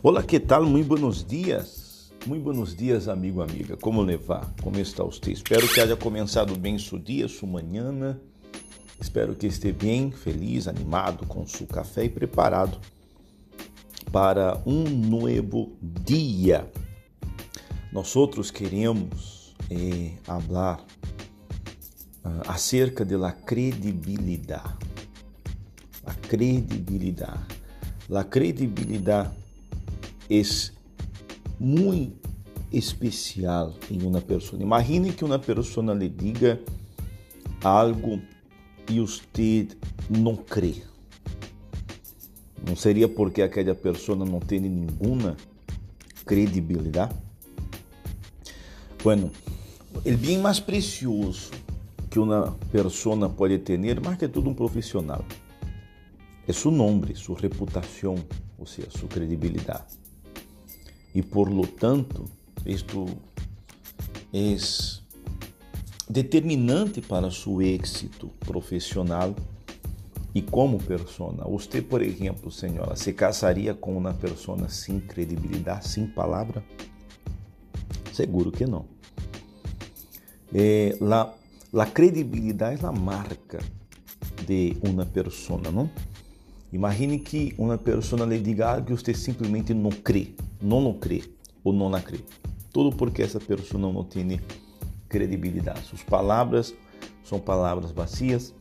Olá, que tal? Muito buenos dias. Muito buenos dias, amigo, amiga. Como levar? Como está você? Espero que haja começado bem seu dia, sua manhã. Espero que esteja bem, feliz, animado com seu café e preparado para um novo dia. Nós outros queremos eh, falar uh, acerca da credibilidade. A credibilidade. A credibilidade é muito especial em uma pessoa. Imagine que uma pessoa lhe diga algo e você não crê. Não seria porque aquela pessoa não tem nenhuma credibilidade? Bueno, o bem mais precioso que uma pessoa pode ter, mais que tudo um profissional, é seu nome, sua reputação, ou seja, sua credibilidade. E por lo tanto, isto é determinante para seu êxito profissional e como persona. Você, por exemplo, senhora, se casaria com uma pessoa sem credibilidade, sem palavra? Seguro que não. É, la, la credibilidade é a marca de uma pessoa, não? Imagine que uma pessoa lhe diga que você simplesmente não crê, não não crê ou não la crê. Tudo porque essa pessoa não tem credibilidade. Suas palavras são palavras vazias,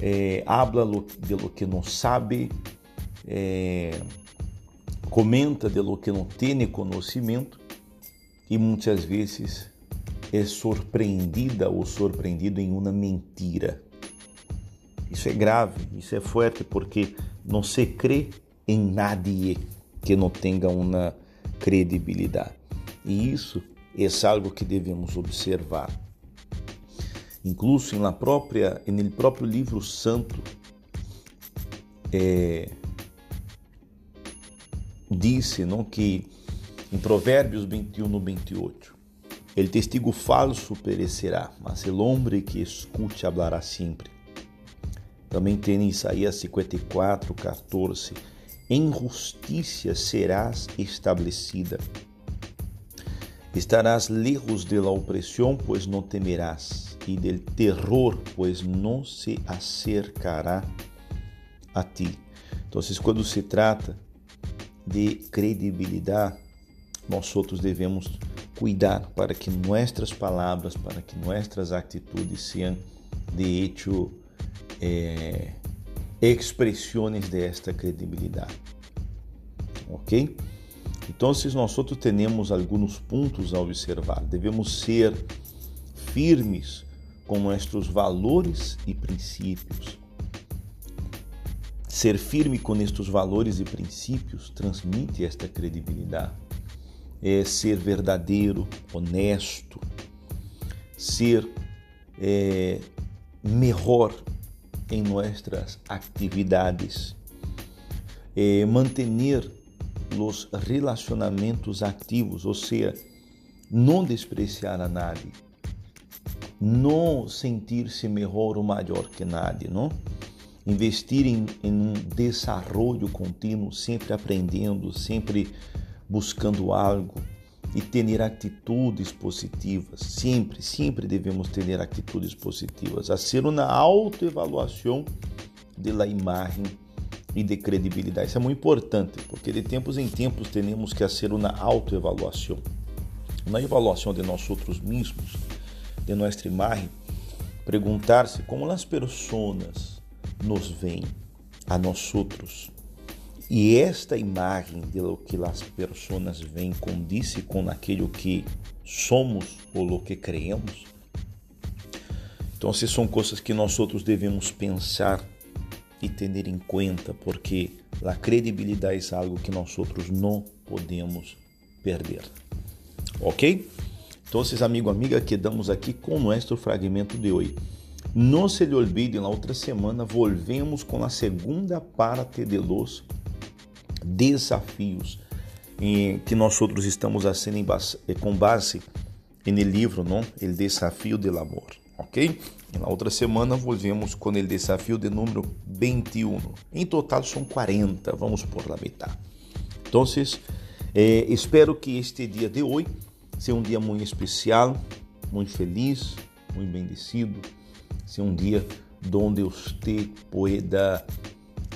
é, habla de lo que não sabe, é, comenta de lo que não tem conhecimento e muitas vezes é surpreendida ou surpreendido em uma mentira. Isso é grave, isso é forte porque não se crê em nadie que não tenha uma credibilidade. E isso é algo que devemos observar. Incluso na própria, no próprio livro santo, é, disse não, que em Provérbios 21 28, el testigo falso perecerá, mas el homem que escute hablará sempre. Também tem em Isaías 54, 14, em justiça serás estabelecida. Estarás lejos de la opressão, pois não temerás, e del terror, pois não se acercará a ti. Então, quando se trata de credibilidade, nós outros devemos cuidar para que nossas palavras, para que nossas atitudes sejam de hecho eh, expressões desta credibilidade. Ok? Então, nós outros temos alguns pontos a observar. Devemos ser firmes com nossos valores e princípios. Ser firme com estes valores e princípios transmite esta credibilidade. É ser verdadeiro, honesto, ser é, melhor em nossas atividades, é, manter os relacionamentos ativos, ou seja, não despreciar a nadie, não sentir-se melhor ou maior que nadie, não? Investir em, em um desenvolvimento contínuo, sempre aprendendo, sempre buscando algo e ter atitudes positivas. Sempre, sempre devemos ter atitudes positivas. A ser uma autoevaluação da imagem e de credibilidade. Isso é muito importante, porque de tempos em tempos temos que fazer uma autoevaluação. Uma avaliação de nós outros mesmos, de nossa imagem, perguntar-se como as pessoas nos veem a nós outros. E esta imagem de lo que as pessoas veem condice com aquilo que somos ou lo que creemos. Então, se são coisas que nós outros devemos pensar e ter em conta, porque a credibilidade é algo que nós outros não podemos perder. Ok? Então, amigo, amiga, quedamos aqui com o nosso fragmento de hoje. Não se lhe olvide, na outra semana volvemos com a segunda parte de los desafios em que nós outros estamos fazendo com base no livro, não? O desafio do amor, ok? Na outra semana volvemos com o desafio de número 21. Em total são 40, vamos por la metade. Então, eh, espero que este dia de hoje seja um dia muito especial, muito feliz, muito bendecido, seja um dia onde você pueda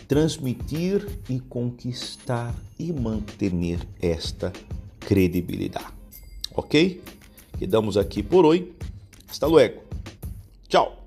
transmitir e conquistar e manter esta credibilidade. Ok? Quedamos aqui por hoje. Hasta luego. Tchau.